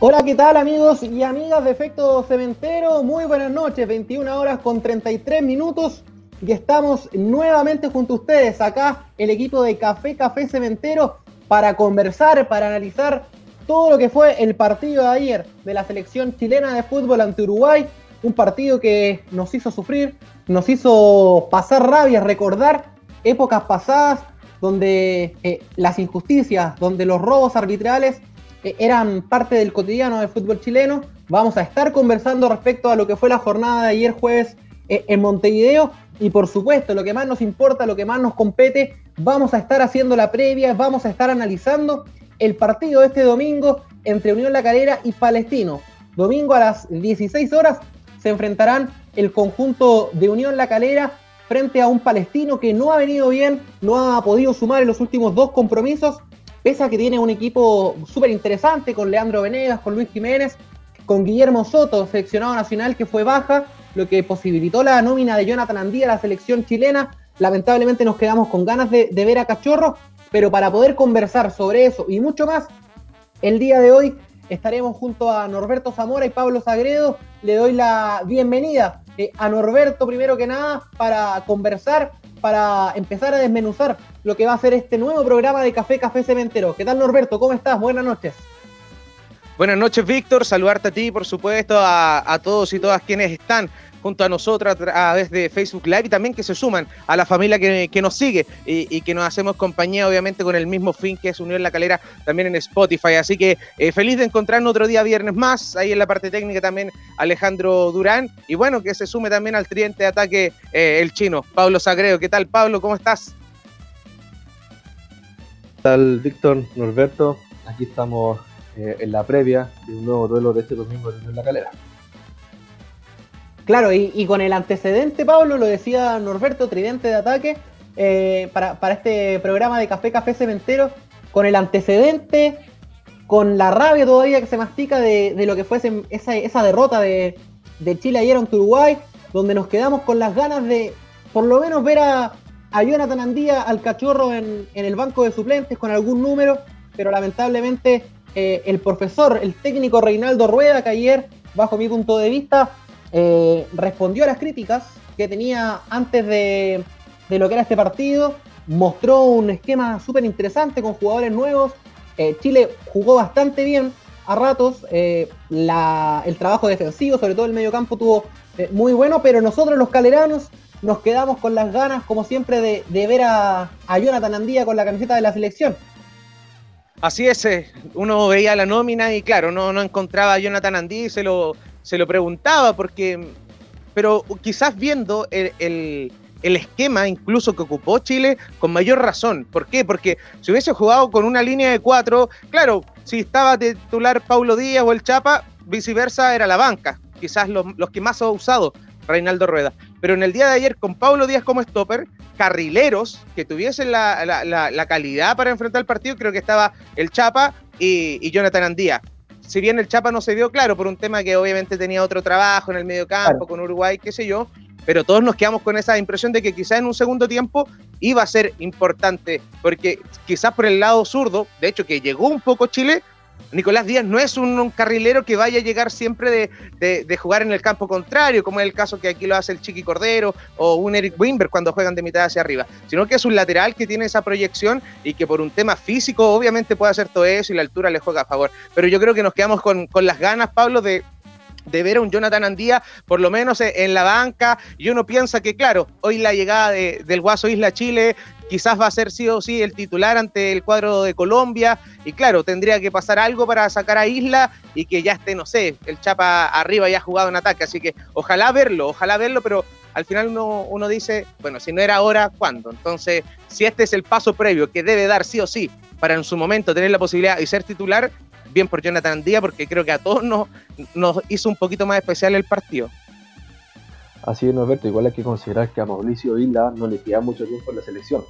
Hola, ¿qué tal amigos y amigas de Efecto Cementero? Muy buenas noches, 21 horas con 33 minutos y estamos nuevamente junto a ustedes acá, el equipo de Café Café Cementero, para conversar, para analizar todo lo que fue el partido de ayer de la selección chilena de fútbol ante Uruguay, un partido que nos hizo sufrir, nos hizo pasar rabia, recordar épocas pasadas donde eh, las injusticias, donde los robos arbitrales eh, eran parte del cotidiano del fútbol chileno. Vamos a estar conversando respecto a lo que fue la jornada de ayer jueves eh, en Montevideo. Y por supuesto, lo que más nos importa, lo que más nos compete, vamos a estar haciendo la previa, vamos a estar analizando el partido de este domingo entre Unión La Calera y Palestino. Domingo a las 16 horas se enfrentarán el conjunto de Unión La Calera frente a un palestino que no ha venido bien, no ha podido sumar en los últimos dos compromisos pese a que tiene un equipo súper interesante con Leandro Venegas, con Luis Jiménez, con Guillermo Soto, seleccionado nacional que fue baja, lo que posibilitó la nómina de Jonathan Andía a la selección chilena. Lamentablemente nos quedamos con ganas de, ver a Cachorro, pero para poder conversar sobre eso y mucho más, el día de hoy estaremos junto a Norberto Zamora y Pablo Sagredo. Le doy la bienvenida eh, a Norberto primero que nada para conversar para empezar a desmenuzar lo que va a ser este nuevo programa de Café Café Cementero. ¿Qué tal Norberto? ¿Cómo estás? Buenas noches. Buenas noches, Víctor. Saludarte a ti, por supuesto, a, todos y todas quienes están junto a nosotros a través de Facebook Live y también que se suman a la familia que, nos sigue y, que nos hacemos compañía, obviamente, con el mismo fin que es Unión La Calera también en Spotify. Así que eh, feliz de encontrarnos otro día viernes más. Ahí en la parte técnica también Alejandro Durán. Y bueno, que se sume también al tridente de ataque eh, el chino, Pablo Sagreo. ¿Qué tal, Pablo? ¿Cómo estás? ¿Qué tal, Víctor, Norberto? Aquí estamos eh, en la previa de un nuevo duelo de este domingo en La Calera. Claro, y, con el antecedente, Pablo, lo decía Norberto, tridente de ataque, eh, para, este programa de Café Café Cementero, con el antecedente, con la rabia todavía que se mastica de, lo que fue esa, derrota de, Chile ayer ante Uruguay, donde nos quedamos con las ganas de por lo menos ver a, Jonathan Andía, al cachorro en, el banco de suplentes con algún número, pero lamentablemente eh, el profesor, el técnico Reinaldo Rueda, que ayer, bajo mi punto de vista, eh, respondió a las críticas que tenía antes de, lo que era este partido, mostró un esquema súper interesante con jugadores nuevos. Eh, Chile jugó bastante bien a ratos, eh, el trabajo defensivo, sobre todo el medio campo, tuvo muy bueno, pero nosotros los caleranos nos quedamos con las ganas, como siempre, de, ver a, Jonathan Andía con la camiseta de la selección. Así es, uno veía la nómina y claro, no, no encontraba a Jonathan Andía y se lo, se lo preguntaba porque, pero quizás viendo el, esquema incluso que ocupó Chile con mayor razón. ¿Por qué? Porque si hubiese jugado con una línea de cuatro, claro, si estaba titular Paulo Díaz o el Chapa, viceversa era la banca, quizás los, que más ha usado Reinaldo Rueda. Pero en el día de ayer con Paulo Díaz como stopper, carrileros que tuviesen la, calidad para enfrentar el partido, creo que estaba el Chapa y, y Jonathan Andía si bien el Chapa no se vio claro por un tema que obviamente tenía otro trabajo en el medio campo, con Uruguay, qué sé yo, pero todos nos quedamos con esa impresión de que quizás en un segundo tiempo iba a ser importante, porque quizás por el lado zurdo, de hecho que llegó un poco Chile, Nicolás Díaz no es un, carrilero que vaya a llegar siempre de, jugar en el campo contrario, como es el caso que aquí lo hace el Chiqui Cordero o un Eric Wimber cuando juegan de mitad hacia arriba, sino que es un lateral que tiene esa proyección y que por un tema físico obviamente puede hacer todo eso y la altura le juega a favor. Pero yo creo que nos quedamos con, con las ganas, Pablo, de, de ver a un Jonathan Andía, por lo menos en la banca, y uno piensa que, claro, hoy la llegada del Guaso Isla Chile quizás va a ser sí o sí el titular ante el cuadro de Colombia, y claro, tendría que pasar algo para sacar a Isla y que ya esté, no sé, el Chapa arriba y ha jugado en ataque, así que ojalá verlo, ojalá verlo, pero al final uno, uno dice, bueno, si no era ahora, ¿cuándo? Entonces, si este es el paso previo que debe dar sí o sí para en su momento tener la posibilidad de ser titular, bien por Jonathan Díaz, porque creo que a todos nos, nos hizo un poquito más especial el partido. Así es, Norberto, igual hay que considerar que a Mauricio Isla no le queda mucho tiempo en la selección.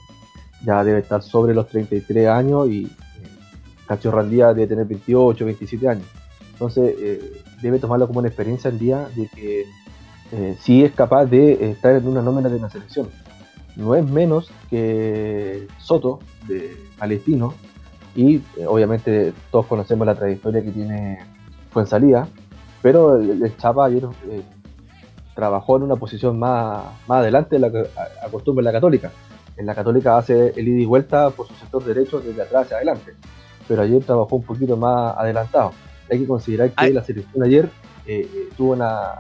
Ya debe estar sobre los 33 años y eh, debe tener 28, 27 años. Entonces, eh, debe tomarlo como una experiencia en día de que eh, sí es capaz de estar en una nómina de una selección. No es menos que Soto, de Palestino, Y eh, obviamente todos conocemos la trayectoria que tiene Fuensalida, pero el, Chapa ayer eh, trabajó en una posición más, más adelante de la que acostumbra en la Católica. En la Católica hace el ida y vuelta por su sector derecho desde atrás hacia adelante, pero ayer trabajó un poquito más adelantado. Hay que considerar que la selección ayer eh, tuvo una,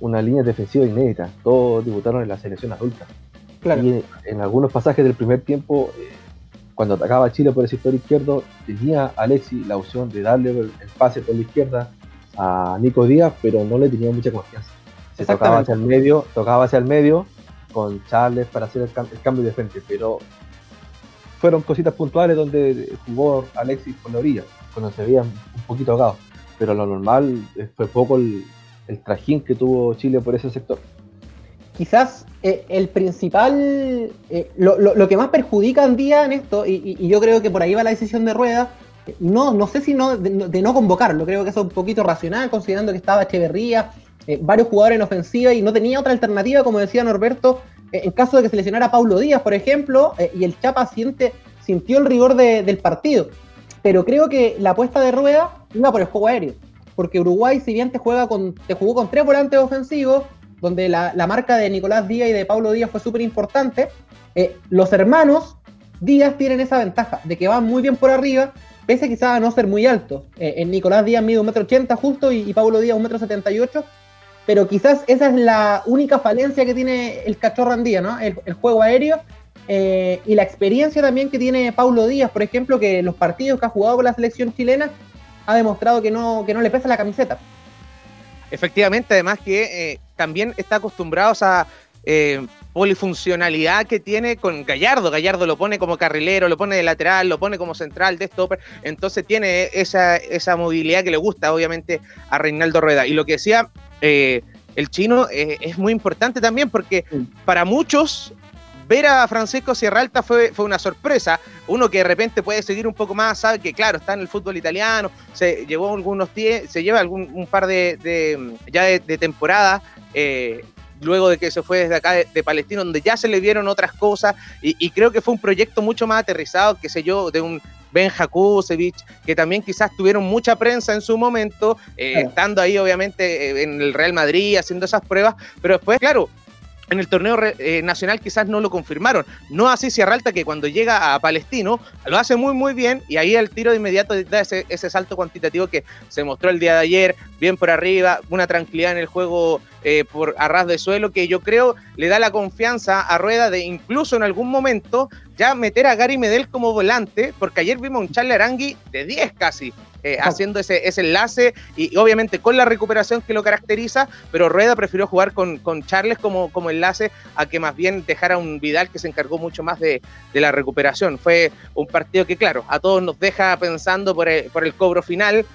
una línea defensiva inédita. Todos debutaron en la selección adulta. Y en, algunos pasajes del primer tiempo, eh, cuando atacaba Chile por el sector izquierdo, tenía Alexi la opción de darle el, pase por la izquierda a Nico Díaz, pero no le tenía mucha confianza. Se tocaba hacia el medio, tocaba hacia el medio con Charles para hacer el, cambio de frente, pero fueron cositas puntuales donde jugó Alexis por la orilla, cuando se veía un poquito ahogado. Pero lo normal eh, fue poco el, el trajín que tuvo Chile por ese sector. Quizás eh, el principal, eh, lo, que más perjudica en día en esto, y, yo creo que por ahí va la decisión de Rueda, no, no sé si no, de, no convocarlo, creo que eso es un poquito racional, considerando que estaba Echeverría, eh, varios jugadores en ofensiva y no tenía otra alternativa, como decía Norberto, en caso de que se lesionara Paulo Díaz, por ejemplo, y el Chapa siente, sintió el rigor del partido. Pero creo que la apuesta de Rueda iba por el juego aéreo porque Uruguay, si bien te, juega con, te jugó con tres volantes ofensivos, donde la, marca de Nicolás Díaz y de Pablo Díaz fue súper importante, eh, los hermanos Díaz tienen esa ventaja de que van muy bien por arriba, pese quizás a no ser muy altos. Eh, en Nicolás Díaz mide 1,80m justo y, Pablo Díaz 1,78m, pero quizás esa es la única falencia que tiene el cachorro Andía, ¿no? El, juego aéreo eh, y la experiencia también que tiene Paulo Díaz, por ejemplo, que los partidos que ha jugado con la selección chilena ha demostrado que no, que no le pesa la camiseta. Efectivamente, además que también está acostumbrado a esa eh, polifuncionalidad que tiene con Gallardo. Gallardo lo pone como carrilero, lo pone de lateral, lo pone como central, de stopper. Entonces tiene esa, esa movilidad que le gusta, obviamente, a Reinaldo Rueda. Y lo que decía eh, el chino es muy importante también porque para muchos ver a Francisco Sierra Alta fue, fue una sorpresa. Uno que de repente puede seguir un poco más, sabe que claro, está en el fútbol italiano, se llevó algunos se lleva algún, un par de, ya de, temporada. Eh, luego de que se fue desde acá de, Palestino, donde ya se le vieron otras cosas, y, creo que fue un proyecto mucho más aterrizado, qué sé yo, de un Ben Jakusevich, que también quizás tuvieron mucha prensa en su momento, eh, estando ahí obviamente eh, en el Real Madrid, haciendo esas pruebas, pero después, claro, en el torneo eh, nacional quizás no lo confirmaron. No así Sierra Alta, que cuando llega a Palestino lo hace muy, muy bien y ahí el tiro de inmediato da ese, ese salto cuantitativo que se mostró el día de ayer, bien por arriba, una tranquilidad en el juego eh, por a ras de suelo que yo creo le da la confianza a Rueda de incluso en algún momento ya meter a Gary Medel como volante, porque ayer vimos un Charlie Arangui de 10 casi, eh, haciendo ese, ese, enlace y obviamente con la recuperación que lo caracteriza, pero Rueda prefirió jugar con, con Charles como, como enlace a que más bien dejara un Vidal que se encargó mucho más de, de la recuperación. Fue un partido que, claro, a todos nos deja pensando por el, por el cobro final,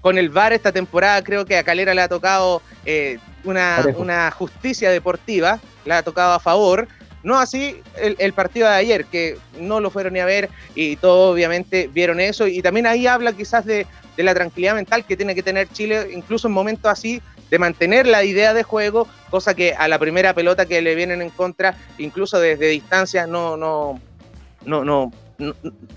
con el VAR esta temporada creo que a Calera le ha tocado eh, una, una, justicia deportiva, le ha tocado a favor. No así el, partido de ayer, que no lo fueron ni a ver y todos obviamente vieron eso. Y también ahí habla quizás de, la tranquilidad mental que tiene que tener Chile, incluso en momentos así, de mantener la idea de juego, cosa que a la primera pelota que le vienen en contra, incluso desde distancia, no, no, no, no,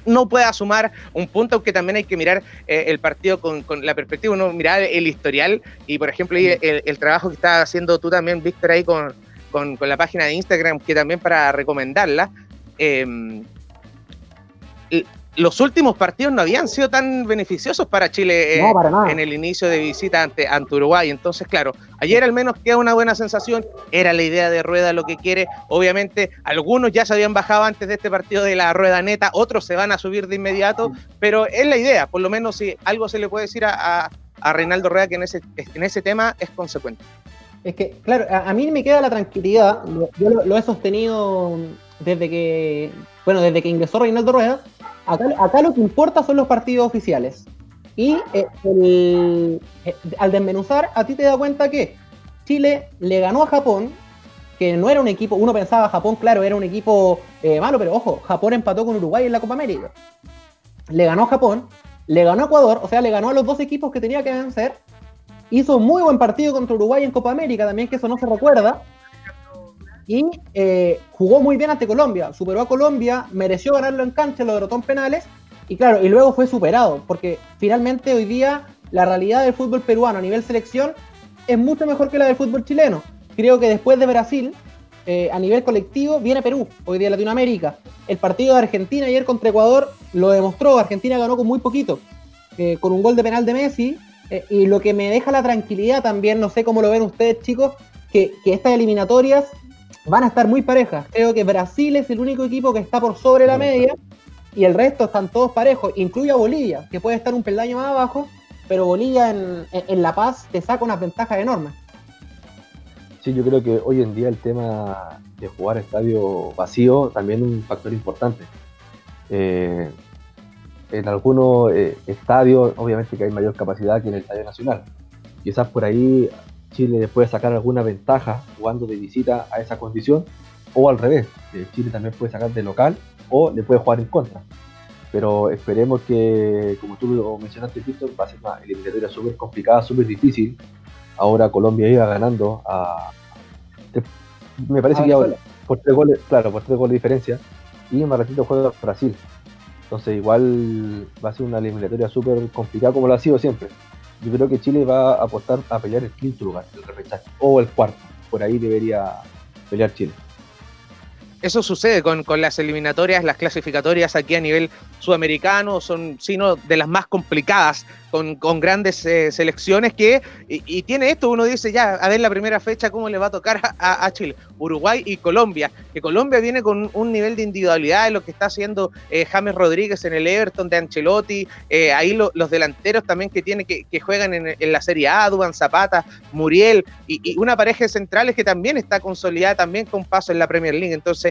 no, pueda sumar un punto, aunque también hay que mirar eh, el partido con, la perspectiva, uno mirar el historial y, por ejemplo, el, trabajo que estás haciendo tú también, Víctor, ahí con, la página de Instagram, que también para recomendarla. Eh, los últimos partidos no habían sido tan beneficiosos para Chile eh, en el inicio de visita ante, ante, Uruguay. Entonces, claro, ayer al menos queda una buena sensación. Era la idea de Rueda lo que quiere. Obviamente, algunos ya se habían bajado antes de este partido de la Rueda Neta, otros se van a subir de inmediato, pero es la idea. Por lo menos, si algo se le puede decir a, a, Reinaldo Rueda que en ese, en ese tema es consecuente. Es que, claro, a, mí me queda la tranquilidad. Yo lo he sostenido desde que, bueno, desde que ingresó Reinaldo Rueda Acá, lo que importa son los partidos oficiales. Y eh, eh, al desmenuzar, a ti te da cuenta que Chile le ganó a Japón, que no era un equipo, uno pensaba Japón, claro, era un equipo eh, malo, pero ojo, Japón empató con Uruguay en la Copa América. Le ganó a Japón, le ganó a Ecuador, o sea, le ganó a los dos equipos que tenía que vencer. Hizo un muy buen partido contra Uruguay en Copa América, también que eso no se recuerda y eh, jugó muy bien ante Colombia, superó a Colombia, mereció ganarlo en cancha, lo derrotó en penales y claro, y luego fue superado, porque finalmente hoy día la realidad del fútbol peruano a nivel selección es mucho mejor que la del fútbol chileno. Creo que después de Brasil, eh, a nivel colectivo, viene Perú, hoy día Latinoamérica. El partido de Argentina ayer contra Ecuador lo demostró, Argentina ganó con muy poquito, eh, con un gol de penal de Messi, y lo que me deja la tranquilidad también, no sé cómo lo ven ustedes chicos, que, que estas eliminatorias van a estar muy parejas. Creo que Brasil es el único equipo que está por sobre la media y el resto están todos parejos, incluye a Bolivia, que puede estar un peldaño más abajo, pero Bolivia en, La Paz te saca unas ventajas enormes. Sí, yo creo que hoy en día el tema de jugar estadio vacío también es un factor importante. Eh, en algunos eh, estadios, obviamente que hay mayor capacidad que en el Estadio Nacional. Quizás por ahí Chile puede sacar alguna ventaja jugando de visita a esa condición, o al revés, Chile también puede sacar de local o le puede jugar en contra. Pero esperemos que, como tú lo mencionaste, Víctor, va a ser una eliminatoria súper complicada, súper difícil. Ahora Colombia iba ganando a. Me parece que ahora, por tres goles, claro, por tres goles de diferencia. Y más ratito juega Brasil. Entonces, igual va a ser una eliminatoria súper complicada, como lo ha sido siempre. Yo creo que Chile va a apostar a pelear el quinto lugar, el repechaje, o el cuarto. Por ahí debería pelear Chile eso sucede con, las eliminatorias, las clasificatorias aquí a nivel sudamericano, son sino de las más complicadas, con, grandes eh, selecciones que, y, tiene esto, uno dice ya, a ver la primera fecha cómo le va a tocar a, Chile, Uruguay y Colombia, que Colombia viene con un nivel de individualidad en lo que está haciendo eh, James Rodríguez en el Everton de Ancelotti, eh, ahí los delanteros también que tiene que, juegan en, la Serie A, Duban Zapata, Muriel, y una pareja de centrales que también está consolidada también con paso en la Premier League, entonces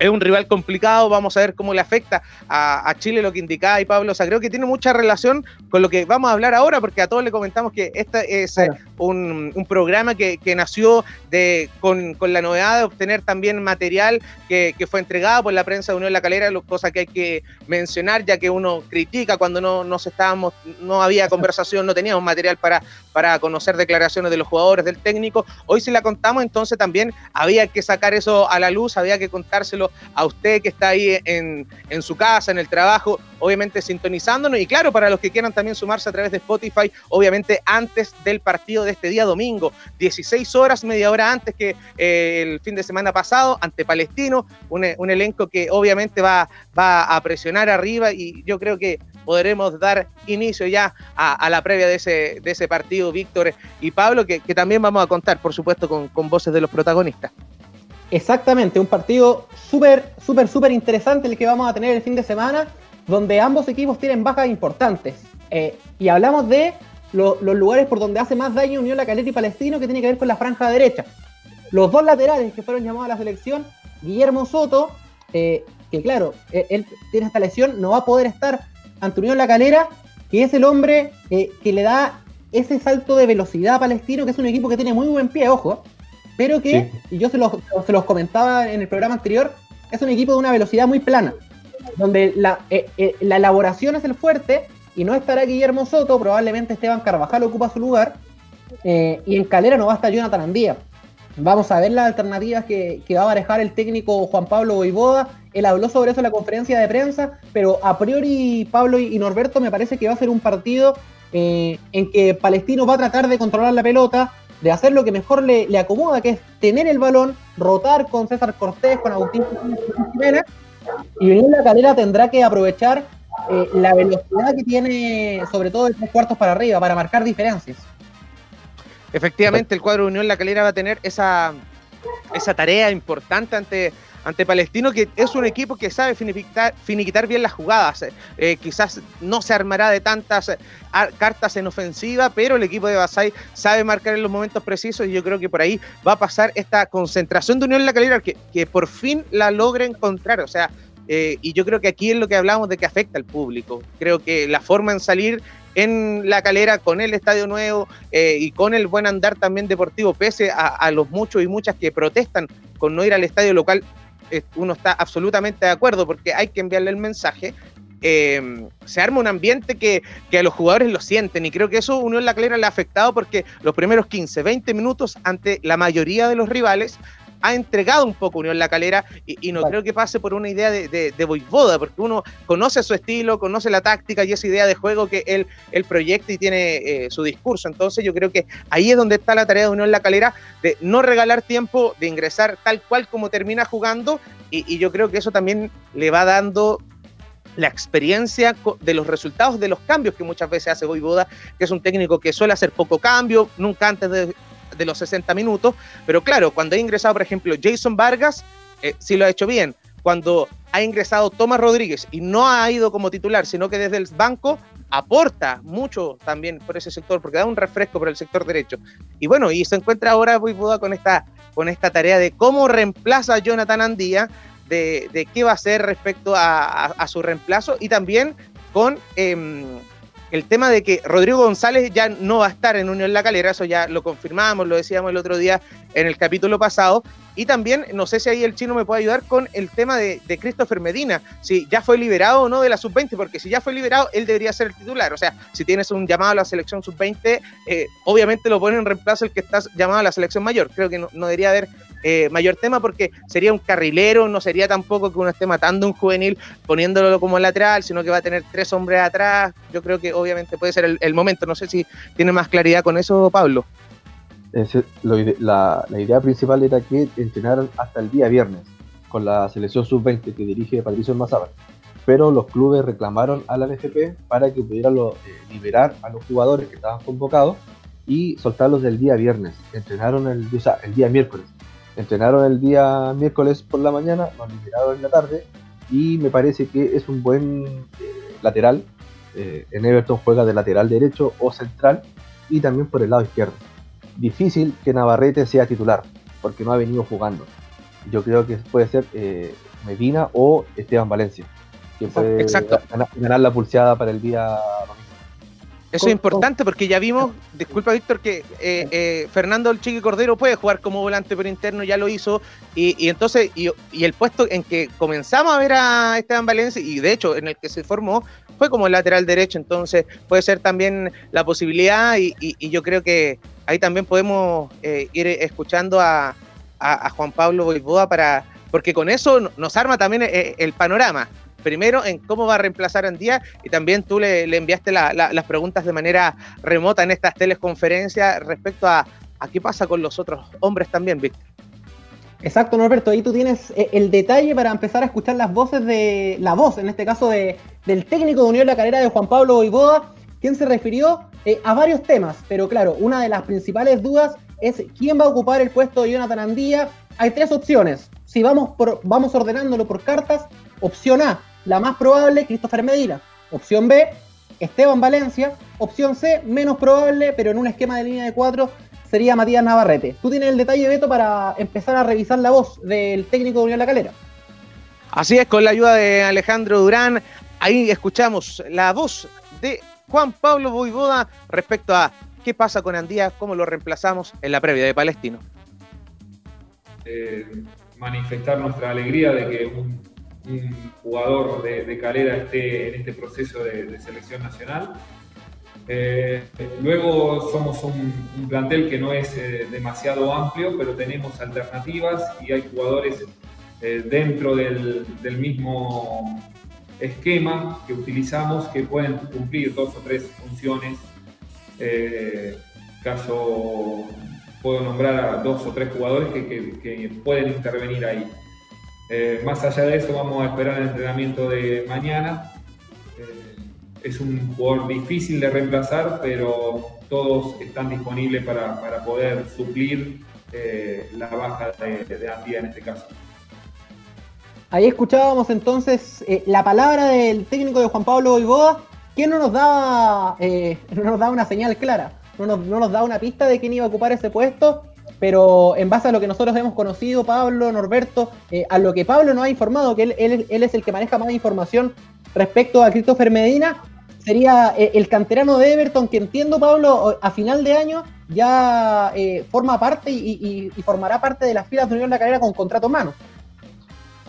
es un rival complicado, vamos a ver cómo le afecta a, Chile lo que indicaba y Pablo, o sea, creo que tiene mucha relación con lo que vamos a hablar ahora, porque a todos le comentamos que este es eh, un, programa que, nació de, con, la novedad de obtener también material que, fue entregado por la prensa de Unión La Calera, cosa que hay que mencionar, ya que uno critica cuando no nos estábamos, no había conversación, no teníamos material para, para conocer declaraciones de los jugadores, del técnico. Hoy si la contamos, entonces también había que sacar eso a la luz, había que contárselo a usted que está ahí en, su casa, en el trabajo, obviamente sintonizándonos. Y claro, para los que quieran también sumarse a través de Spotify, obviamente antes del partido de este día domingo, 16 horas, media hora antes que eh, el fin de semana pasado, ante Palestino, un, elenco que obviamente va, va a presionar arriba y yo creo que podremos dar inicio ya a, la previa de ese, de ese partido, Víctor y Pablo, que, también vamos a contar, por supuesto, con, con voces de los protagonistas. Exactamente, un partido súper, súper, súper interesante el que vamos a tener el fin de semana, donde ambos equipos tienen bajas importantes. Eh, y hablamos de los lugares por donde hace más daño Unión La Caleta y Palestino, que tiene que ver con la franja derecha. Los dos laterales que fueron llamados a la selección, Guillermo Soto, eh, que claro, eh, él tiene esta lesión, no va a poder estar ante Unión La Calera, que es el hombre que le da ese salto de velocidad a Palestino, que es un equipo que tiene muy buen pie, ojo, pero que, y yo se los, se los, comentaba en el programa anterior, es un equipo de una velocidad muy plana, donde la, eh, eh, la elaboración es el fuerte y no estará Guillermo Soto, probablemente Esteban Carvajal ocupa su lugar, eh, y en Calera no va a estar Jonathan Andía. Vamos a ver las alternativas que, que va a manejar el técnico Juan Pablo Boivoda. Él habló sobre eso en la conferencia de prensa, pero a priori Pablo y Norberto me parece que va a ser un partido en que Palestino va a tratar de controlar la pelota, de hacer lo que mejor le, acomoda, que es tener el balón, rotar con César Cortés, con Agustín Jiménez, y Unión La Calera tendrá que aprovechar eh, la velocidad que tiene, sobre todo de tres cuartos para arriba, para marcar diferencias. Efectivamente, el cuadro de Unión La Calera va a tener esa, esa tarea importante ante ante Palestino, que es un equipo que sabe finiquitar, bien las jugadas. Eh, quizás no se armará de tantas eh, cartas en ofensiva, pero el equipo de Basay sabe marcar en los momentos precisos y yo creo que por ahí va a pasar esta concentración de Unión en la calidad que, que por fin la logra encontrar. O sea, eh, y yo creo que aquí es lo que hablamos de que afecta al público. Creo que la forma en salir en la calera con el estadio nuevo y con el buen andar también deportivo, pese a, a, los muchos y muchas que protestan con no ir al estadio local, uno está absolutamente de acuerdo porque hay que enviarle el mensaje. Em, se arma un ambiente que, a los jugadores lo sienten y creo que eso Unión La Calera le ha afectado porque los primeros 15, 20 minutos ante la mayoría de los rivales ha entregado un poco Unión La Calera y, no creo que pase por una idea de, de, de boivoda, porque uno conoce su estilo, conoce la táctica y esa idea de juego que él, el proyecta y tiene eh, su discurso. Entonces yo creo que ahí es donde está la tarea de Unión La Calera, de no regalar tiempo, de ingresar tal cual como termina jugando y, yo creo que eso también le va dando la experiencia de los resultados de los cambios que muchas veces hace Boivoda, que es un técnico que suele hacer poco cambio, nunca antes de, los 60 minutos, pero claro, cuando ha ingresado, por ejemplo, Jason Vargas, eh, sí lo ha hecho bien. Cuando ha ingresado Tomás Rodríguez y no ha ido como titular, sino que desde el banco aporta mucho también por ese sector, porque da un refresco por el sector derecho. Y bueno, y se encuentra ahora Boivoda con esta, con esta tarea de cómo reemplaza a Jonathan Andía, de, qué va a hacer respecto a, su reemplazo y también con em, el tema de que Rodrigo González ya no va a estar en Unión La Calera, eso ya lo confirmamos, lo decíamos el otro día en el capítulo pasado, y también, no sé si ahí el chino me puede ayudar con el tema de, Christopher Medina, si ya fue liberado o no de la sub-20, porque si ya fue liberado, él debería ser el titular. O sea, si tienes un llamado a la selección sub-20, eh, obviamente lo ponen en reemplazo el que está llamado a la selección mayor. Creo que no, debería haber eh, mayor tema porque sería un carrilero, no sería tampoco que uno esté matando un juvenil poniéndolo como lateral, sino que va a tener tres hombres atrás. Yo creo que obviamente puede ser el momento. No sé si tiene más claridad con eso, Pablo la, idea principal era que entrenaran hasta el día viernes con la selección sub-20 que dirige Patricio Almazábal. Pero los clubes reclamaron a la NFP para que pudieran eh, liberar a los jugadores que estaban convocados y soltarlos del día viernes. Entrenaron el, el día miércoles. Entrenaron el día miércoles por la mañana, los liberaron en la tarde y me parece que es un buen eh, lateral. Eh, en Everton juega de lateral derecho o central y también por el lado izquierdo difícil que Navarrete sea titular, porque no ha venido jugando. Yo creo que puede ser eh, Medina o Esteban Valencia, que puede Ganar, la pulseada para el día Eso es importante porque ya vimos, disculpa Víctor, que eh, eh, Fernando el Chiqui Cordero puede jugar como volante por interno, ya lo hizo, y, entonces, y, el puesto en que comenzamos a ver a Esteban Valencia, y de hecho en el que se formó, fue como lateral derecho, entonces puede ser también la posibilidad, y yo creo que ahí también podemos eh, ir escuchando a, Juan Pablo Boivoda para, porque con eso nos arma también eh, el, panorama. Primero en cómo va a reemplazar a Andía y también tú le, enviaste las preguntas de manera remota en estas teleconferencias respecto a, qué pasa con los otros hombres también, Víctor. Exacto, Norberto, ahí tú tienes eh, el detalle para empezar a escuchar las voces de, la voz, en este caso de, del técnico de Unión La Calera de Juan Pablo Boivoda, quien se refirió eh, a varios temas, pero claro, una de las principales dudas es quién va a ocupar el puesto de Jonathan Andía. Hay tres opciones. Si vamos, por, vamos ordenándolo por cartas, opción A, la más probable, Christopher Medina. Opción B, Esteban Valencia. Opción C, menos probable, pero en un esquema de línea de cuatro, sería Matías Navarrete. Tú tienes el detalle, Beto, para empezar a revisar la voz del técnico de Unión La Calera. Así es, con la ayuda de Alejandro Durán, ahí escuchamos la voz de Juan Pablo Boivoda respecto a qué pasa con Andía, cómo lo reemplazamos en la previa de Palestino. Eh, manifestar nuestra alegría de que un, jugador de, Calera esté en este proceso de, selección nacional. Eh, luego somos un, plantel que no es eh, demasiado amplio, pero tenemos alternativas y hay jugadores dentro del, del mismo esquema que utilizamos que pueden cumplir dos o tres funciones. Eh, caso, puedo nombrar a dos o tres jugadores que, pueden intervenir ahí. Eh, más allá de eso, vamos a esperar el entrenamiento de mañana. Eh, es un jugador difícil de reemplazar, pero todos están disponibles para, poder suplir la baja de, de en este caso. Ahí escuchábamos entonces eh, la palabra del técnico de Juan Pablo Boivoda, que no nos da, eh, no nos da una señal clara, no nos da una pista de quién iba a ocupar ese puesto, pero en base a lo que nosotros hemos conocido, Pablo, Norberto, eh, a lo que Pablo nos ha informado, que él, él, es el que maneja más información respecto a Christopher Medina, sería el canterano de Everton, que entiendo, Pablo, a final de año ya forma parte y, formará parte de las filas de Unión La Carrera con contrato en mano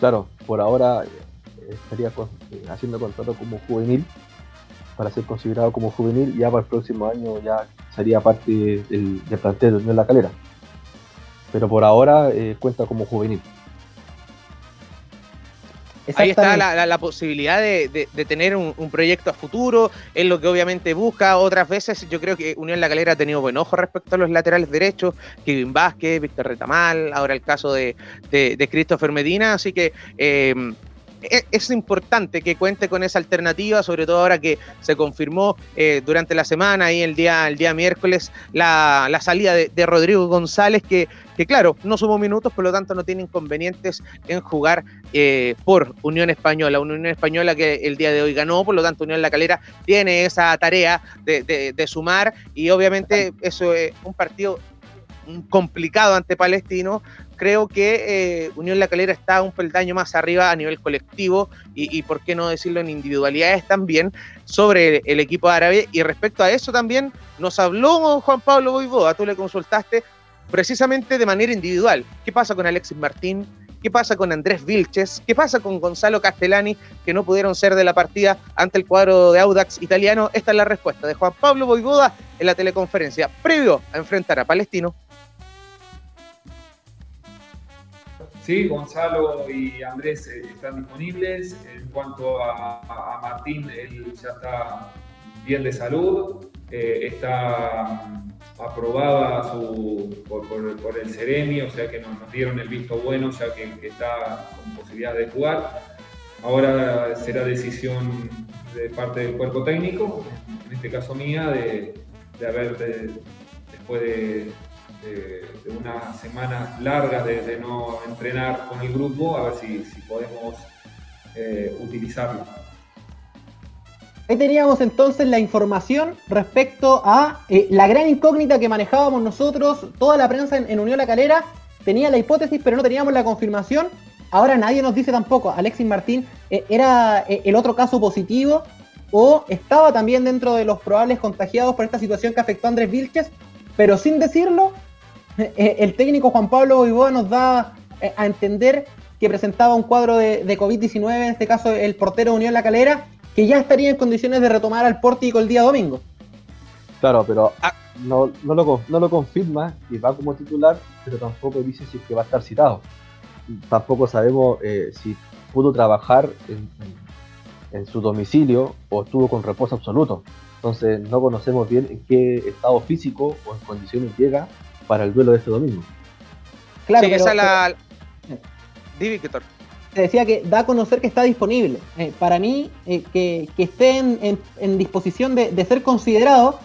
claro, por ahora eh, estaría eh, haciendo contrato como juvenil para ser considerado como juvenil, ya para el próximo año ya sería parte del, plantel de La Calera. Pero por ahora eh, cuenta como juvenil. Ahí está la, posibilidad de, tener un, proyecto a futuro, es lo que obviamente busca. Otras veces yo creo que Unión La Calera ha tenido buen ojo respecto a los laterales derechos, Kevin Vázquez, Víctor Retamal, ahora el caso de, Christopher Medina, así que eh, es importante que cuente con esa alternativa, sobre todo ahora que se confirmó eh, durante la semana y el día, el día miércoles la, salida de, Rodrigo González, que, que, claro, no sumó minutos, por lo tanto no tiene inconvenientes en jugar eh, por Unión Española. Una Unión Española que el día de hoy ganó, por lo tanto Unión La Calera tiene esa tarea de, de sumar y obviamente eso es un partido complicado ante Palestino, creo que eh, Unión La Calera está un peldaño más arriba a nivel colectivo y, por qué no decirlo en individualidades también sobre el, equipo árabe. Y respecto a eso también nos habló Juan Pablo Boivoda, tú le consultaste precisamente de manera individual. ¿Qué pasa con Alexis Martín? ¿Qué pasa con Andrés Vilches? ¿Qué pasa con Gonzalo Castellani, que no pudieron ser de la partida ante el cuadro de Audax italiano? Esta es la respuesta de Juan Pablo Boivoda en la teleconferencia previo a enfrentar a Palestino Sí, Gonzalo y Andrés eh, están disponibles. En cuanto a, Martín, él ya está bien de salud, eh, está mm, aprobada su, por, el Ceremi, o sea que nos, dieron el visto bueno, ya que, está con posibilidad de jugar. Ahora será decisión de parte del cuerpo técnico, en este caso mía, de haber, después de de, unas semanas largas de, no entrenar con el grupo, a ver si, podemos eh, utilizarlo. Ahí teníamos entonces la información respecto a eh, la gran incógnita que manejábamos nosotros, toda la prensa en, Unión La Calera tenía la hipótesis, pero no teníamos la confirmación. Ahora nadie nos dice tampoco, Alexis Martín eh, era el otro caso positivo o estaba también dentro de los probables contagiados por esta situación que afectó a Andrés Vilches, pero sin decirlo, eh, el técnico Juan Pablo Boivoda nos da eh, a entender que presentaba un cuadro de, COVID-19, en este caso el portero Unión La Calera, que ya estaría en condiciones de retomar al pórtico el día domingo. Claro, pero ah. no, lo, confirma y va como titular, pero tampoco dice si es que va a estar citado. Tampoco sabemos eh, si pudo trabajar en, en, su domicilio o estuvo con reposo absoluto. Entonces no conocemos bien en qué estado físico o en condiciones llega para el duelo de este domingo. Claro, sí, esa la... Te decía que da a conocer que está disponible. Eh, para mí, eh, que, esté en, disposición de, ser considerado,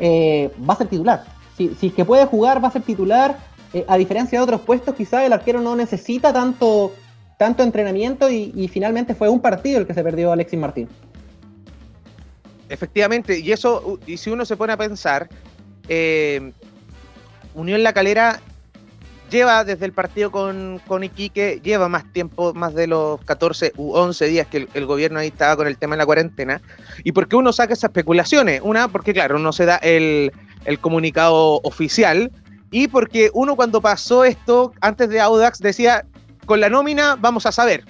eh, va a ser titular. Si, si, es que puede jugar, va a ser titular. a diferencia de otros puestos, quizás el arquero no necesita tanto, tanto entrenamiento y, finalmente fue un partido el que se perdió Alexis Martín. Efectivamente, y eso, y si uno se pone a pensar, Unión La Calera lleva desde el partido con, con, Iquique, lleva más tiempo, más de los 14 u 11 días que el, gobierno ahí estaba con el tema de la cuarentena. ¿Y por qué uno saca esas especulaciones? Una, porque claro, no se da el, el comunicado oficial. Y porque uno cuando pasó esto, antes de Audax, decía, con la nómina vamos a saber.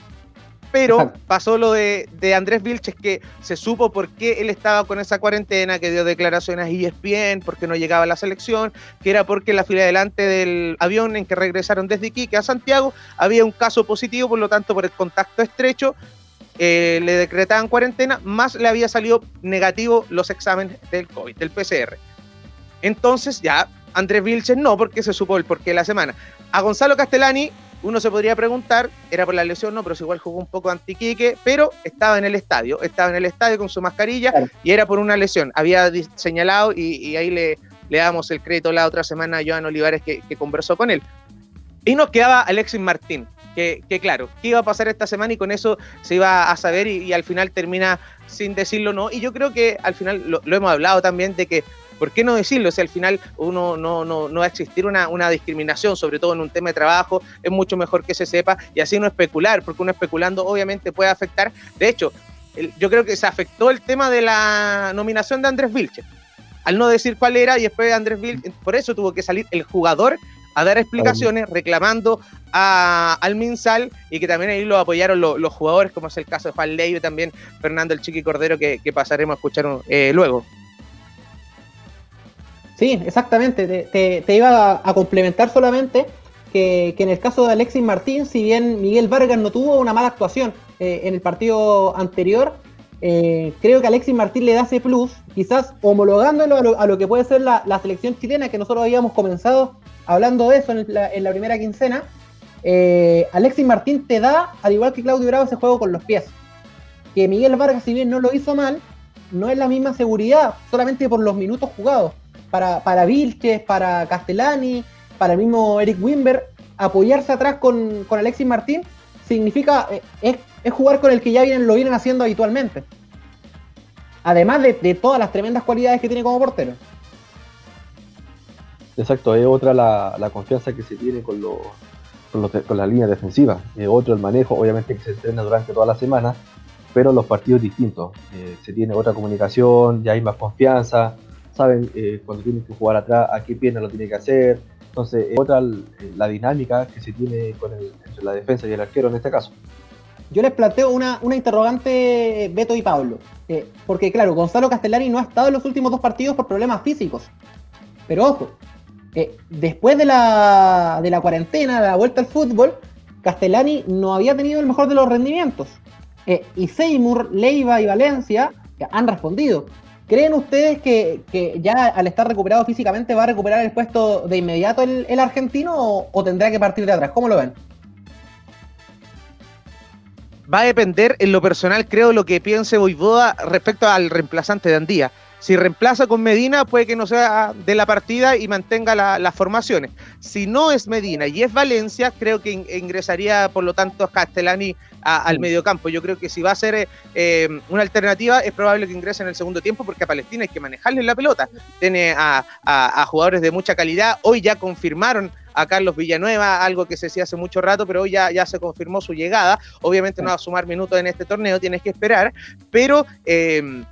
Pero pasó lo de, Andrés Vilches, que se supo por qué él estaba con esa cuarentena, que dio declaraciones a ESPN, porque no llegaba a la selección, que era porque en la fila delante del avión en que regresaron desde Iquique a Santiago había un caso positivo, por lo tanto, por el contacto estrecho, eh, le decretaban cuarentena, más le había salido negativo los exámenes del COVID, del PCR. Entonces ya Andrés Vilches no, porque se supo el porqué de la semana. A Gonzalo Castellani uno se podría preguntar, era por la lesión, no, pero igual jugó un poco antiquique, pero estaba en el estadio, estaba en el estadio con su mascarilla y era por una lesión. Había señalado y, ahí le, le, damos el crédito la otra semana a Joan Olivares que, conversó con él. Y nos quedaba Alexis Martín, que, claro, ¿qué iba a pasar esta semana? Y con eso se iba a saber y, al final termina sin decirlo no. Y yo creo que al final lo, lo hemos hablado también de que ¿por qué no decirlo? Si al final uno no, no, no va a existir una, discriminación, sobre todo en un tema de trabajo, es mucho mejor que se sepa y así no especular, porque uno especulando obviamente puede afectar. De hecho, yo creo que se afectó el tema de la nominación de Andrés Vilche. Al no decir cuál era y después de Andrés Vilche, por eso tuvo que salir el jugador a dar explicaciones reclamando a, al Minsal y que también ahí lo apoyaron los jugadores, como es el caso de Juan Ley y también Fernando el Chiqui Cordero, que, pasaremos a escuchar eh, luego. Sí, exactamente. Te, iba a, complementar solamente que, en el caso de Alexis Martín, si bien Miguel Vargas no tuvo una mala actuación eh, en el partido anterior, eh, creo que Alexis Martín le da ese plus, quizás homologándolo a lo, que puede ser la, selección chilena, que nosotros habíamos comenzado hablando de eso en la, primera quincena. Eh, Alexis Martín te da, al igual que Claudio Bravo, ese juego con los pies. Que Miguel Vargas, si bien no lo hizo mal, no es la misma seguridad, solamente por los minutos jugados. Para, para Vilches, para Castellani, para el mismo Eric Wimber, apoyarse atrás con, Alexis Martín significa, eh, es, jugar con el que ya vienen, lo vienen haciendo habitualmente. Además de, todas las tremendas cualidades que tiene como portero. Exacto, es otra la, confianza que se tiene con, con, la línea defensiva. Es otro el manejo, obviamente que se entrena durante toda la semana, pero los partidos distintos. Eh, se tiene otra comunicación, ya hay más confianza, saben eh, cuando tienen que jugar atrás, a qué pierna lo tiene que hacer, entonces, otra la dinámica que se tiene con entre la defensa y el arquero en este caso. Yo les planteo una, interrogante, Beto y Pablo. Eh, porque, claro, Gonzalo Castellani no ha estado en los últimos dos partidos por problemas físicos. Pero ojo, eh, después de la, de la cuarentena, de la vuelta al fútbol, Castellani no había tenido el mejor de los rendimientos. Eh, y Seymour, Leiva y Valencia han respondido. ¿Creen ustedes que, ya al estar recuperado físicamente va a recuperar el puesto de inmediato el, argentino o, tendrá que partir de atrás? ¿Cómo lo ven? Va a depender en lo personal, creo, lo que piense Boivoda respecto al reemplazante de Andía. Si reemplaza con Medina, puede que no sea de la partida y mantenga las formaciones. Si no es Medina y es Valencia, creo que ingresaría, por lo tanto, Castellani al mediocampo. Yo creo que si va a ser eh, una alternativa, es probable que ingrese en el segundo tiempo, porque a Palestina hay que manejarle la pelota. Tiene a, jugadores de mucha calidad. Hoy ya confirmaron a Carlos Villanueva, algo que se decía hace mucho rato, pero hoy ya, ya se confirmó su llegada. Obviamente no va a sumar minutos en este torneo, tienes que esperar, pero eh,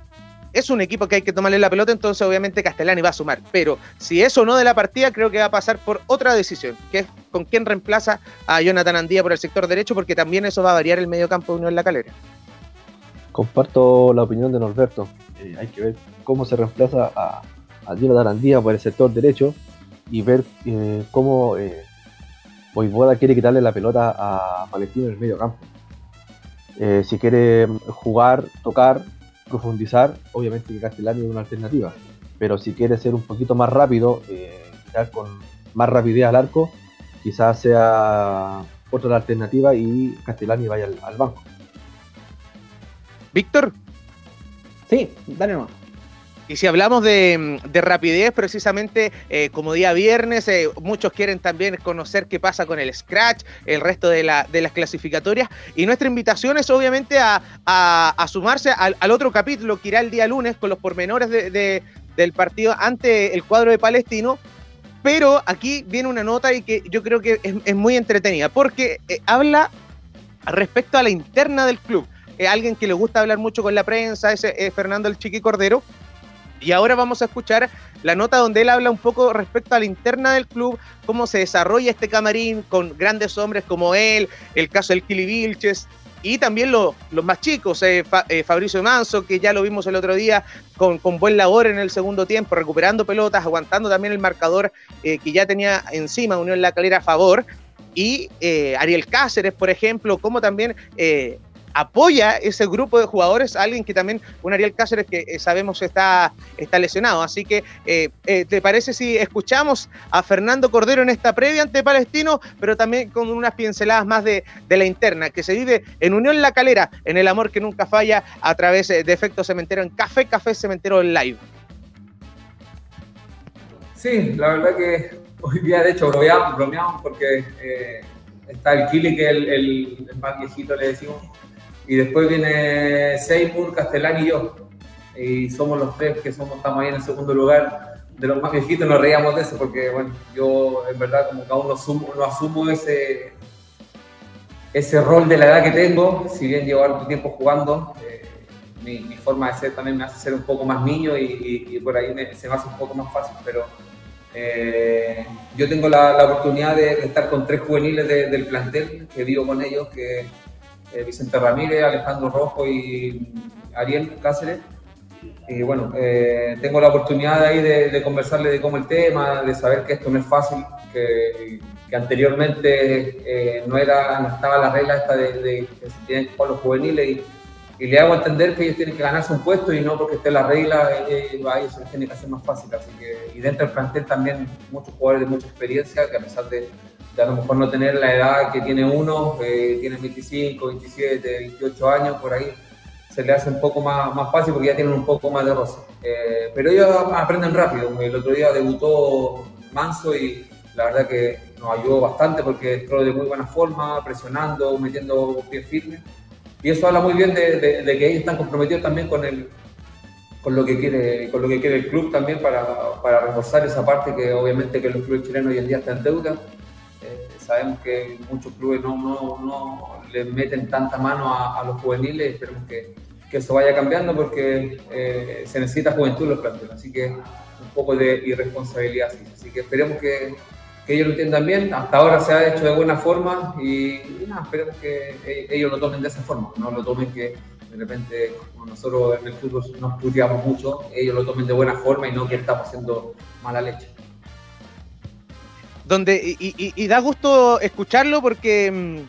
es un equipo que hay que tomarle la pelota, entonces obviamente Castellani va a sumar. Pero si eso no de la partida, creo que va a pasar por otra decisión, que es con quién reemplaza a Jonathan Andía por el sector derecho, porque también eso va a variar el medio campo de Unión La Calera. Comparto la opinión de Norberto. Eh, hay que ver cómo se reemplaza a, Jonathan Andía por el sector derecho y ver eh, cómo eh, quiere quitarle la pelota a Palestino en el medio campo. Eh, si quiere jugar, tocar, profundizar, obviamente que Castellani es una alternativa. Pero si quiere ser un poquito más rápido, eh, con más rapidez al arco, quizás sea otra alternativa y Castellani vaya al, banco. Víctor. Sí, dale nomás. Y si hablamos de, rapidez, precisamente eh, como día viernes, eh, muchos quieren también conocer qué pasa con el Scratch, el resto de, las clasificatorias. Y nuestra invitación es obviamente a, sumarse al, otro capítulo que irá el día lunes con los pormenores del partido ante el cuadro de Palestino. Pero aquí viene una nota y que yo creo que es, muy entretenida, porque eh, habla respecto a la interna del club. alguien que le gusta hablar mucho con la prensa es Fernando el Chiqui Cordero y ahora vamos a escuchar la nota donde él habla un poco respecto a la interna del club, cómo se desarrolla este camarín con grandes hombres como él, el caso del Kili Vilches, y también los más chicos, eh, eh, Fabricio Manso, que ya lo vimos el otro día con, con, buen labor en el segundo tiempo, recuperando pelotas, aguantando también el marcador eh, que ya tenía encima Unión La Calera a favor. Y Ariel Cáceres, por ejemplo, como también apoya ese grupo de jugadores alguien que también, un Ariel Cáceres que eh, sabemos está, está lesionado. Así que, eh, eh, ¿te parece si escuchamos a Fernando Cordero en esta previa ante Palestino, pero también con unas pinceladas más de, la interna, que se vive en Unión La Calera, en el amor que nunca falla, a través de Efecto Cementero en Café Café Cementero Live? Sí, la verdad que hoy día de hecho bromeamos, porque está el Kili, que el, el, viejito, le decimos, y después viene Seymour, Castellán y yo. Y somos los tres que somos, estamos ahí en el segundo lugar. De los más viejitos nos reíamos de eso, porque bueno, yo en verdad como que aún no asumo, asumo ese, ese rol de la edad que tengo, si bien llevo harto tiempo jugando, eh, mi, forma de ser también me hace ser un poco más niño y, por ahí se me hace un poco más fácil, pero eh, yo tengo la, oportunidad de, estar con tres juveniles del plantel, que vivo con ellos, que eh, Vicente Ramírez, Alejandro Rojo y Ariel Cáceres. Y bueno, eh, tengo la oportunidad ahí de, conversarle de cómo el tema, de saber que esto no es fácil, que, anteriormente eh, no, era, no estaba la regla esta de, que se tienen que jugar los juveniles y, le hago entender que ellos tienen que ganarse un puesto y no porque esté la regla, eh, a ellos se les tiene que hacer más fácil. Así que, y dentro del plantel también muchos jugadores de mucha experiencia que a pesar de, a lo mejor no tener la edad que tiene uno, eh, tiene 25, 27, 28 años, por ahí se le hace un poco más, más fácil porque ya tienen un poco más de roce. Eh, pero ellos aprenden rápido. El otro día debutó Manso y la verdad que nos ayudó bastante porque entró de muy buena forma, presionando, metiendo pies firmes. Y eso habla muy bien de, que ellos están comprometidos también con, el, con, lo, que quiere, con lo que quiere el club también para, para reforzar esa parte que obviamente que los clubes chilenos hoy en día están en deuda. Sabemos que muchos clubes no, no, no le meten tanta mano a, los juveniles, esperemos que, que eso vaya cambiando porque eh, se necesita juventud en los planteles, así que un poco de irresponsabilidad, así que esperemos que, ellos lo entiendan bien, hasta ahora se ha hecho de buena forma y, nada, esperemos que e, ellos lo tomen de esa forma, no lo tomen que de repente como nosotros en el fútbol nos puteamos mucho, ellos lo tomen de buena forma y no que estamos haciendo mala leche donde y, da gusto escucharlo porque mm,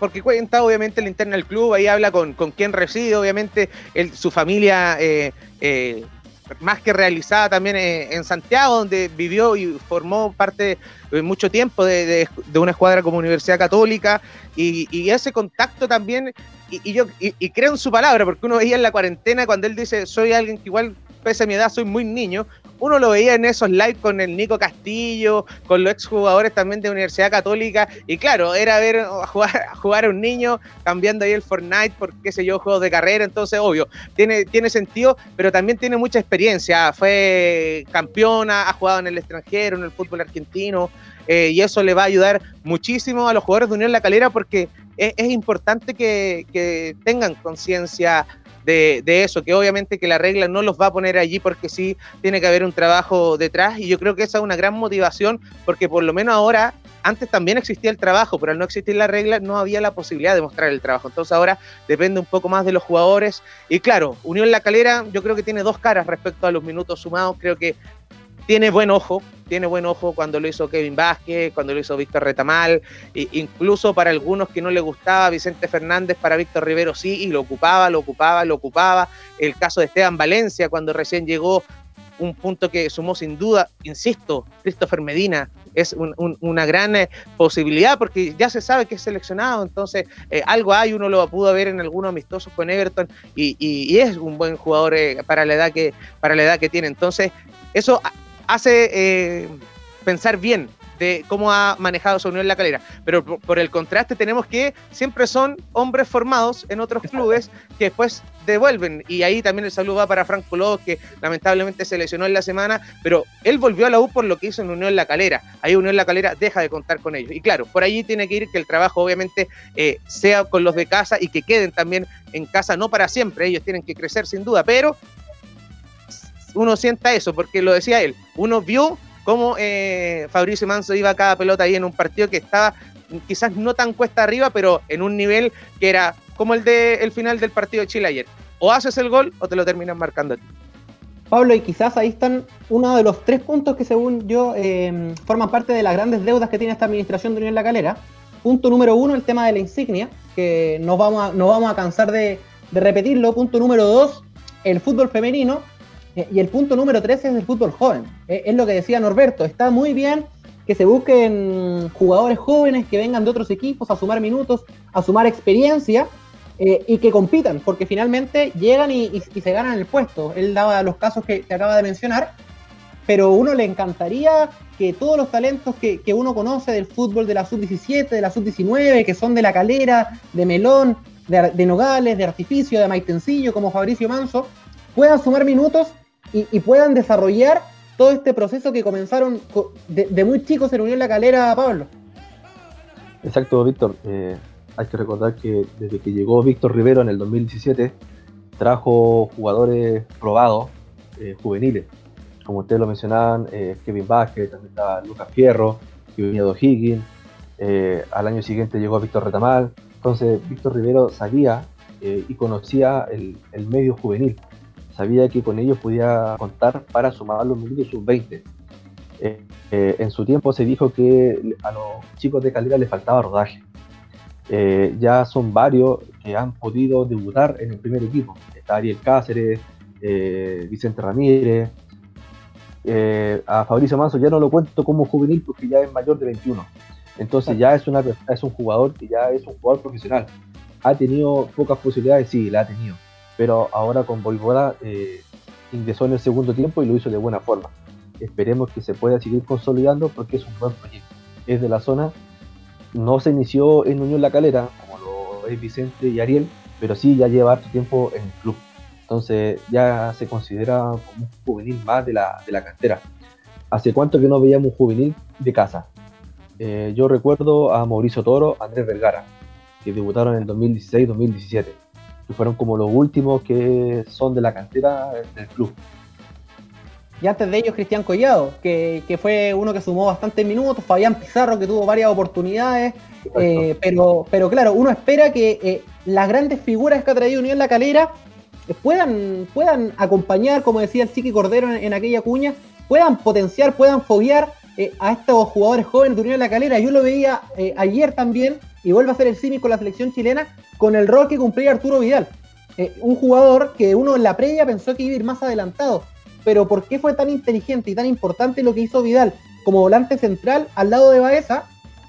porque cuenta obviamente la interna del club, ahí habla con, con quién reside, obviamente su familia eh, eh, más que realizada también eh, en Santiago, donde vivió y formó parte de mucho tiempo de, una escuadra como Universidad Católica, y, ese contacto también, y, yo y, creo en su palabra, porque uno veía en la cuarentena cuando él dice, soy alguien que igual pese a mi edad soy muy niño, uno lo veía en esos lives con el Nico Castillo, con los exjugadores también de Universidad Católica, y claro, era ver jugar, jugar a un niño cambiando ahí el Fortnite por qué sé yo, juegos de carrera, entonces obvio, tiene, tiene sentido, pero también tiene mucha experiencia, fue campeona, ha jugado en el extranjero, en el fútbol argentino, eh, y eso le va a ayudar muchísimo a los jugadores de Unión La Calera porque es, importante que tengan conciencia de, eso, que obviamente que la regla no los va a poner allí porque sí tiene que haber un trabajo detrás y yo creo que esa es una gran motivación porque por lo menos ahora antes también existía el trabajo, pero al no existir la regla no había la posibilidad de mostrar el trabajo. Entonces ahora depende un poco más de los jugadores. Y claro, Unión La Calera yo creo que tiene dos caras respecto a los minutos sumados. Creo que tiene buen ojo, tiene buen ojo cuando lo hizo Kevin Vázquez, cuando lo hizo Víctor Retamal, incluso para algunos que no le gustaba Vicente Fernández, para Víctor Rivero sí, y lo ocupaba, lo ocupaba, lo ocupaba. El caso de Esteban Valencia, cuando recién llegó, un punto que sumó sin duda, insisto, Christopher Medina es una gran eh, posibilidad porque ya se sabe que es seleccionado, entonces eh, algo hay, uno lo pudo ver en algunos amistosos con Everton y, es un buen jugador eh, para la edad que para la edad que tiene. Entonces, eso hace eh, pensar bien de cómo ha manejado su unión la calera. Pero por, el contraste tenemos que siempre son hombres formados en otros clubes que después devuelven. Y ahí también el saludo va para Franco López, que lamentablemente se lesionó en la semana, pero él volvió a la U por lo que hizo en Unión La Calera. Ahí Unión La Calera deja de contar con ellos. Y claro, por allí tiene que ir que el trabajo obviamente eh, sea con los de casa y que queden también en casa, no para siempre, ellos tienen que crecer sin duda, pero uno sienta eso, porque lo decía él, uno vio cómo eh, Fabricio Manso iba a cada pelota ahí en un partido que estaba quizás no tan cuesta arriba, pero en un nivel que era como el de el final del partido de Chile ayer. O haces el gol o te lo terminan marcando. Pablo, y quizás ahí están uno de los tres puntos que según yo eh, forman parte de las grandes deudas que tiene esta administración de Unión La Calera. Punto número uno, el tema de la insignia, que no vamos a, vamos a cansar de, de repetirlo. Punto número dos, el fútbol femenino, y el punto número 13 es el fútbol joven. Eh, es lo que decía Norberto. Está muy bien que se busquen jugadores jóvenes que vengan de otros equipos a sumar minutos, a sumar experiencia eh, y que compitan, porque finalmente llegan y, se ganan el puesto. Él daba los casos que, acaba de mencionar, pero uno le encantaría que todos los talentos que, uno conoce del fútbol de la sub-17, de la sub-19, que son de la calera, de melón, de, de, Nogales, de Artificio, de Maitencillo, como Fabricio Manso, puedan sumar minutos y, puedan desarrollar todo este proceso que comenzaron de, muy chicos en Unión La Calera, Pablo. Exacto, Víctor. Eh, hay que recordar que desde que llegó Víctor Rivero en el 2017, trajo jugadores probados, eh, juveniles. Como ustedes lo mencionaban, eh, Kevin Vázquez, también está Lucas Fierro, que venía de O'Higgins. al año siguiente llegó Víctor Retamal. Entonces, Víctor Rivero sabía y conocía el, el medio juvenil sabía que con ellos podía contar para sumar los minutos sub-20. Eh, Eh, en su tiempo se dijo que a los chicos de calidad les faltaba rodaje. Eh, ya son varios que han podido debutar en el primer equipo. Está Ariel Cáceres, Vicente Ramírez. a Fabricio Manso ya no lo cuento como juvenil porque ya es mayor de 21. Entonces ya es, una, es un jugador que ya es un jugador profesional. Ha tenido pocas posibilidades, sí, la ha tenido. Pero ahora con Voivoda ingresó en el segundo tiempo y lo hizo de buena forma. Esperemos que se pueda seguir consolidando porque es un buen proyecto. Es de la zona, no se inició en Unión La Calera, como lo es Vicente y Ariel, pero sí ya lleva harto tiempo en el club. Entonces ya se considera como un juvenil más de la, de la cantera. ¿Hace cuánto que no veíamos un juvenil de casa? Eh, yo recuerdo a Mauricio Toro, Andrés Vergara, que debutaron en 2016-2017, que fueron como los últimos que son de la cantera del club. Y antes de ellos, Cristian Collado, que, fue uno que sumó bastantes minutos, Fabián Pizarro, que tuvo varias oportunidades, eh, pero, pero claro, uno espera que eh, las grandes figuras que ha traído Unión La Calera eh, puedan, puedan acompañar, como decía el Chiqui Cordero en, aquella cuña, puedan potenciar, puedan foguear a estos jugadores jóvenes de Unión La Calera. Yo lo veía ayer también, y vuelve a ser el cínico con la selección chilena, con el rol que cumplía Arturo Vidal. un jugador que uno en la previa pensó que iba a ir más adelantado pero ¿por qué fue tan inteligente y tan importante lo que hizo Vidal como volante central al lado de Baeza?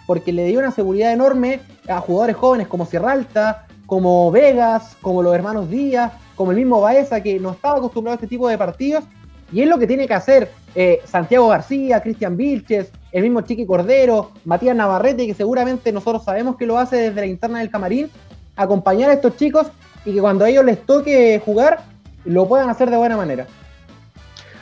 Porque le dio una seguridad enorme a jugadores jóvenes como Sierra Alta, como Vegas, como los hermanos Díaz, como el mismo Baeza, que no estaba acostumbrado a este tipo de partidos. Y es lo que tiene que hacer eh, Santiago García, Cristian Vilches, el mismo Chiqui Cordero, Matías Navarrete, que seguramente nosotros sabemos que lo hace desde la interna del camarín, acompañar a estos chicos y que cuando a ellos les toque jugar, lo puedan hacer de buena manera.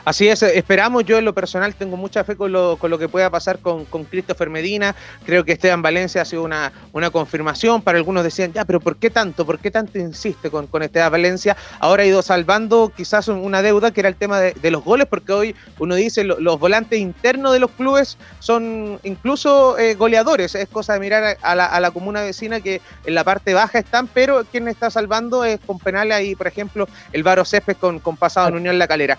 Así es, esperamos, yo en lo personal tengo mucha fe con lo, con lo que pueda pasar con, con Christopher Medina, creo que Esteban Valencia ha sido una, una confirmación, para algunos decían, ya, pero ¿por qué tanto? ¿Por qué tanto insiste con, con Esteban Valencia? Ahora ha ido salvando quizás una deuda que era el tema de, los goles, porque hoy uno dice, los volantes internos de los clubes son incluso eh, goleadores, es cosa de mirar a la, a la comuna vecina que en la parte baja están, pero quien está salvando es con penales ahí, por ejemplo, el Varo Céspedes con, con pasado en Unión La Calera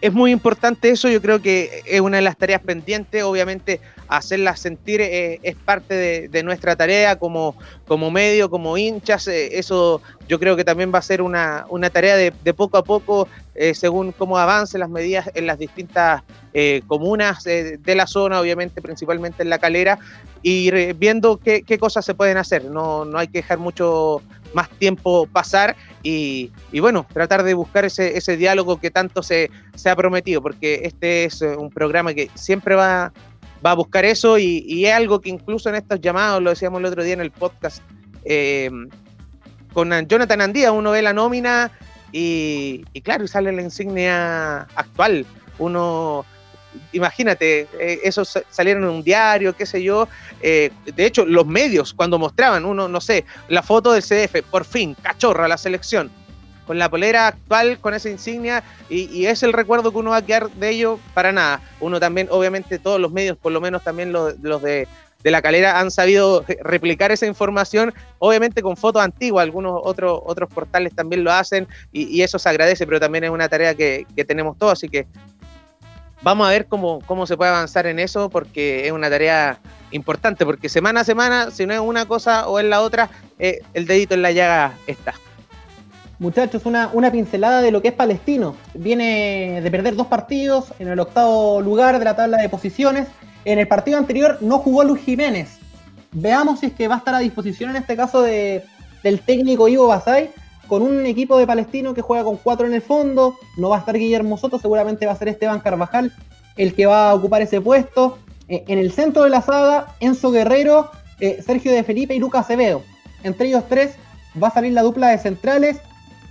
es muy importante eso, yo creo que es una de las tareas pendientes, obviamente hacerlas sentir eh, es parte de, nuestra tarea como, como medio, como hinchas, eh, eso yo creo que también va a ser una, tarea de, poco a poco, eh, según cómo avancen las medidas en las distintas comunas de la zona, obviamente principalmente en la calera, y viendo qué, qué, cosas se pueden hacer, no, no hay que dejar mucho más tiempo pasar y, bueno, tratar de buscar ese, ese diálogo que tanto se, se, ha prometido, porque este es eh, un programa que siempre va, va a buscar eso y, es algo que incluso en estos llamados, lo decíamos el otro día en el podcast, eh, con Jonathan Andía uno ve la nómina y, y claro, sale la insignia actual. Uno imagínate, eh, esos salieron en un diario, qué sé yo. Eh, de hecho, los medios, cuando mostraban uno, no sé, la foto del CDF, por fin, cachorra la selección, con la polera actual, con esa insignia, y, es el recuerdo que uno va a quedar de ello para nada. Uno también, obviamente, todos los medios, por lo menos también los, de, la calera, han sabido replicar esa información, obviamente con fotos antiguas, algunos otros, otros portales también lo hacen, y, eso se agradece, pero también es una tarea que, que tenemos todos, así que vamos a ver cómo, cómo se puede avanzar en eso, porque es una tarea importante, porque semana a semana, si no es una cosa o es la otra, eh, el dedito en la llaga está. Muchachos, una, una pincelada de lo que es Palestino. Viene de perder dos partidos en el octavo lugar de la tabla de posiciones. En el partido anterior no jugó Luis Jiménez. Veamos si es que va a estar a disposición en este caso de, del técnico Ivo Basay con un equipo de Palestino que juega con cuatro en el fondo, no va a estar Guillermo Soto, seguramente va a ser Esteban Carvajal el que va a ocupar ese puesto. Eh, en el centro de la saga, Enzo Guerrero, eh, Sergio de Felipe y Lucas Acevedo. Entre ellos tres va a salir la dupla de centrales.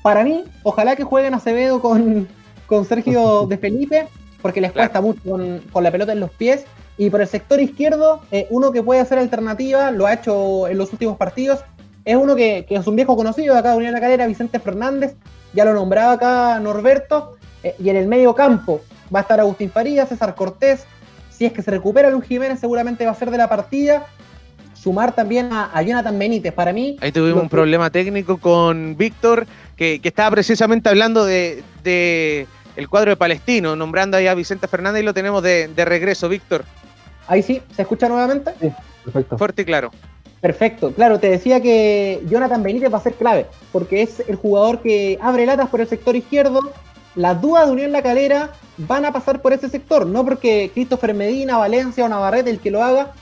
Para mí, ojalá que jueguen Acevedo con, con Sergio de Felipe, porque les cuesta mucho con, la pelota en los pies. Y por el sector izquierdo, eh, uno que puede hacer alternativa, lo ha hecho en los últimos partidos, es uno que, es un viejo conocido de acá de Unión La Calera, Vicente Fernández, ya lo nombraba acá Norberto, eh, y en el medio campo va a estar Agustín Farías, César Cortés, si es que se recupera Luis Jiménez seguramente va a ser de la partida, sumar también a, Jonathan Benítez, para mí... Ahí tuvimos un problema técnico con Víctor, que, estaba precisamente hablando de, el cuadro de Palestino, nombrando ahí a Vicente Fernández y lo tenemos de, de regreso, Víctor. Ahí sí, ¿se escucha nuevamente? Sí, perfecto. Fuerte y claro. Perfecto, claro, te decía que Jonathan Benítez va a ser clave, porque es el jugador que abre latas por el sector izquierdo. Las dudas de Unión La Calera van a pasar por ese sector, no porque Christopher Medina, Valencia o Navarrete, el que lo haga,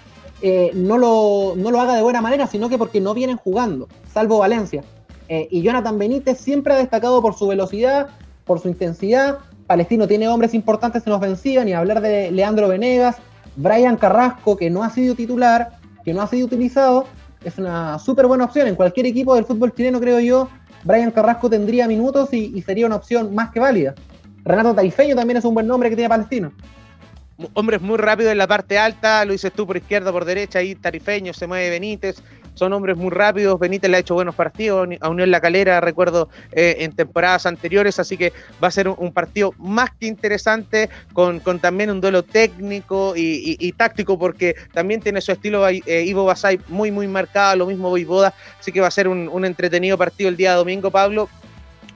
eh, no, lo, no, lo, haga de buena manera, sino que porque no vienen jugando, salvo Valencia. Eh, y Jonathan Benítez siempre ha destacado por su velocidad, por su intensidad. Palestino tiene hombres importantes en ofensiva, ni hablar de Leandro Venegas, Brian Carrasco, que no ha sido titular, que no ha sido utilizado, es una súper buena opción. En cualquier equipo del fútbol chileno, creo yo, Brian Carrasco tendría minutos y, sería una opción más que válida. Renato Taifeño también es un buen nombre que tiene Palestino hombres muy rápidos en la parte alta, lo dices tú por izquierda, por derecha, ahí Tarifeño, se mueve Benítez, son hombres muy rápidos, Benítez le ha hecho buenos partidos, a Unión La Calera, recuerdo, eh, en temporadas anteriores, así que va a ser un, partido más que interesante, con, también un duelo técnico y, táctico, porque también tiene su estilo eh, Ivo Basay muy, muy marcado, lo mismo Boivoda, así que va a ser un entretenido partido el día domingo, Pablo,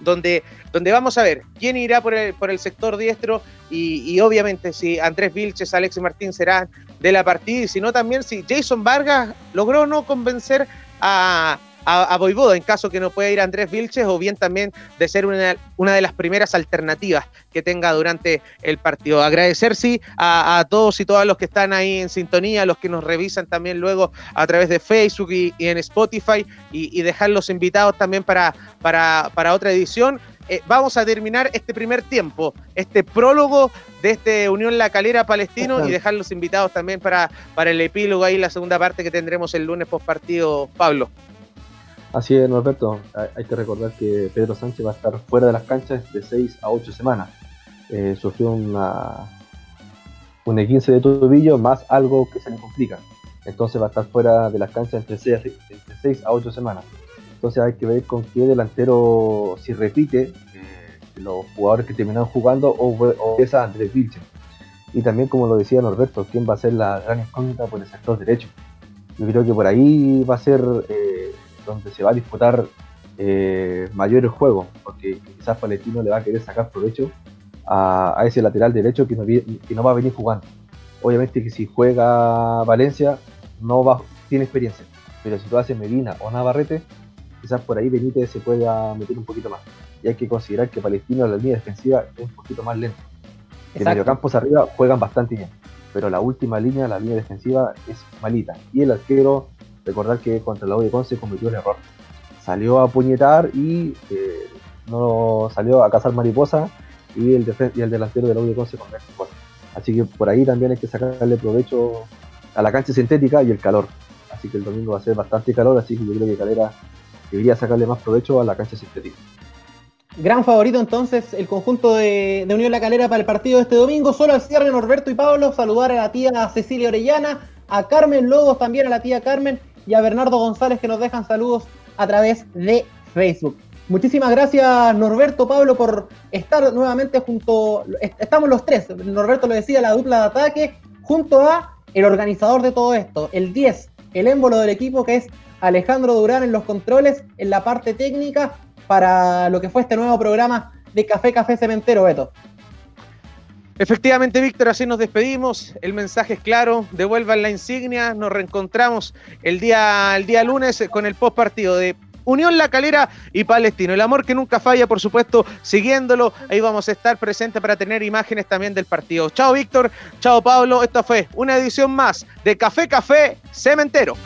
donde donde vamos a ver quién irá por el, por el sector diestro y, obviamente si Andrés Vilches, Alexis Martín serán de la partida y si no también si Jason Vargas logró no convencer a, a, Boivoda en caso que no pueda ir Andrés Vilches o bien también de ser una, una, de las primeras alternativas que tenga durante el partido. Agradecer sí a, todos y todas los que están ahí en sintonía, los que nos revisan también luego a través de Facebook y, en Spotify y, dejar los invitados también para, para, para otra edición. Eh, vamos a terminar este primer tiempo, este prólogo de este Unión La Calera Palestino y dejar los invitados también para, para el epílogo ahí, la segunda parte que tendremos el lunes post partido, Pablo. Así es, Norberto. Hay que recordar que Pedro Sánchez va a estar fuera de las canchas de 6 a 8 semanas. Eh, sufrió una, un 15 de tobillo más algo que se le complica. Entonces va a estar fuera de las canchas entre 6 a, entre 6 a 8 semanas. Entonces hay que ver con qué delantero, si repite eh, los jugadores que terminaron jugando o, o esa Andrés Vilche. Y también, como lo decía Norberto, quién va a ser la gran incógnita por el sector derecho. Yo creo que por ahí va a ser eh, donde se va a disputar eh, mayor el juego, porque quizás Palestino le va a querer sacar provecho a, ese lateral derecho que no, que no va a venir jugando. Obviamente que si juega Valencia, no va, tiene experiencia, pero si lo hace Medina o Navarrete, quizás por ahí Benítez se pueda meter un poquito más. Y hay que considerar que Palestino en la línea defensiva es un poquito más lento. De mediocampos arriba juegan bastante bien, pero la última línea, la línea defensiva, es malita. Y el arquero, recordar que contra la U de Conce cometió un error. Salió a puñetar y eh, no salió a cazar mariposa y el, y el delantero de la de Conce con Así que por ahí también hay que sacarle provecho a la cancha sintética y el calor. Así que el domingo va a ser bastante calor, así que yo creo que Calera debería sacarle más provecho a la cancha sintética. Gran favorito entonces el conjunto de, Unión La Calera para el partido de este domingo. Solo al cierre Norberto y Pablo, saludar a la tía Cecilia Orellana, a Carmen Lobos también, a la tía Carmen y a Bernardo González que nos dejan saludos a través de Facebook. Muchísimas gracias Norberto, Pablo, por estar nuevamente junto, estamos los tres, Norberto lo decía, la dupla de ataque, junto a el organizador de todo esto, el 10, el émbolo del equipo que es Alejandro Durán en los controles, en la parte técnica, para lo que fue este nuevo programa de Café Café Cementero, Beto. Efectivamente, Víctor, así nos despedimos. El mensaje es claro, devuelvan la insignia. Nos reencontramos el día, el día lunes con el post partido de Unión La Calera y Palestino. El amor que nunca falla, por supuesto, siguiéndolo. Ahí vamos a estar presentes para tener imágenes también del partido. Chao, Víctor. Chao, Pablo. Esto fue una edición más de Café Café Cementero.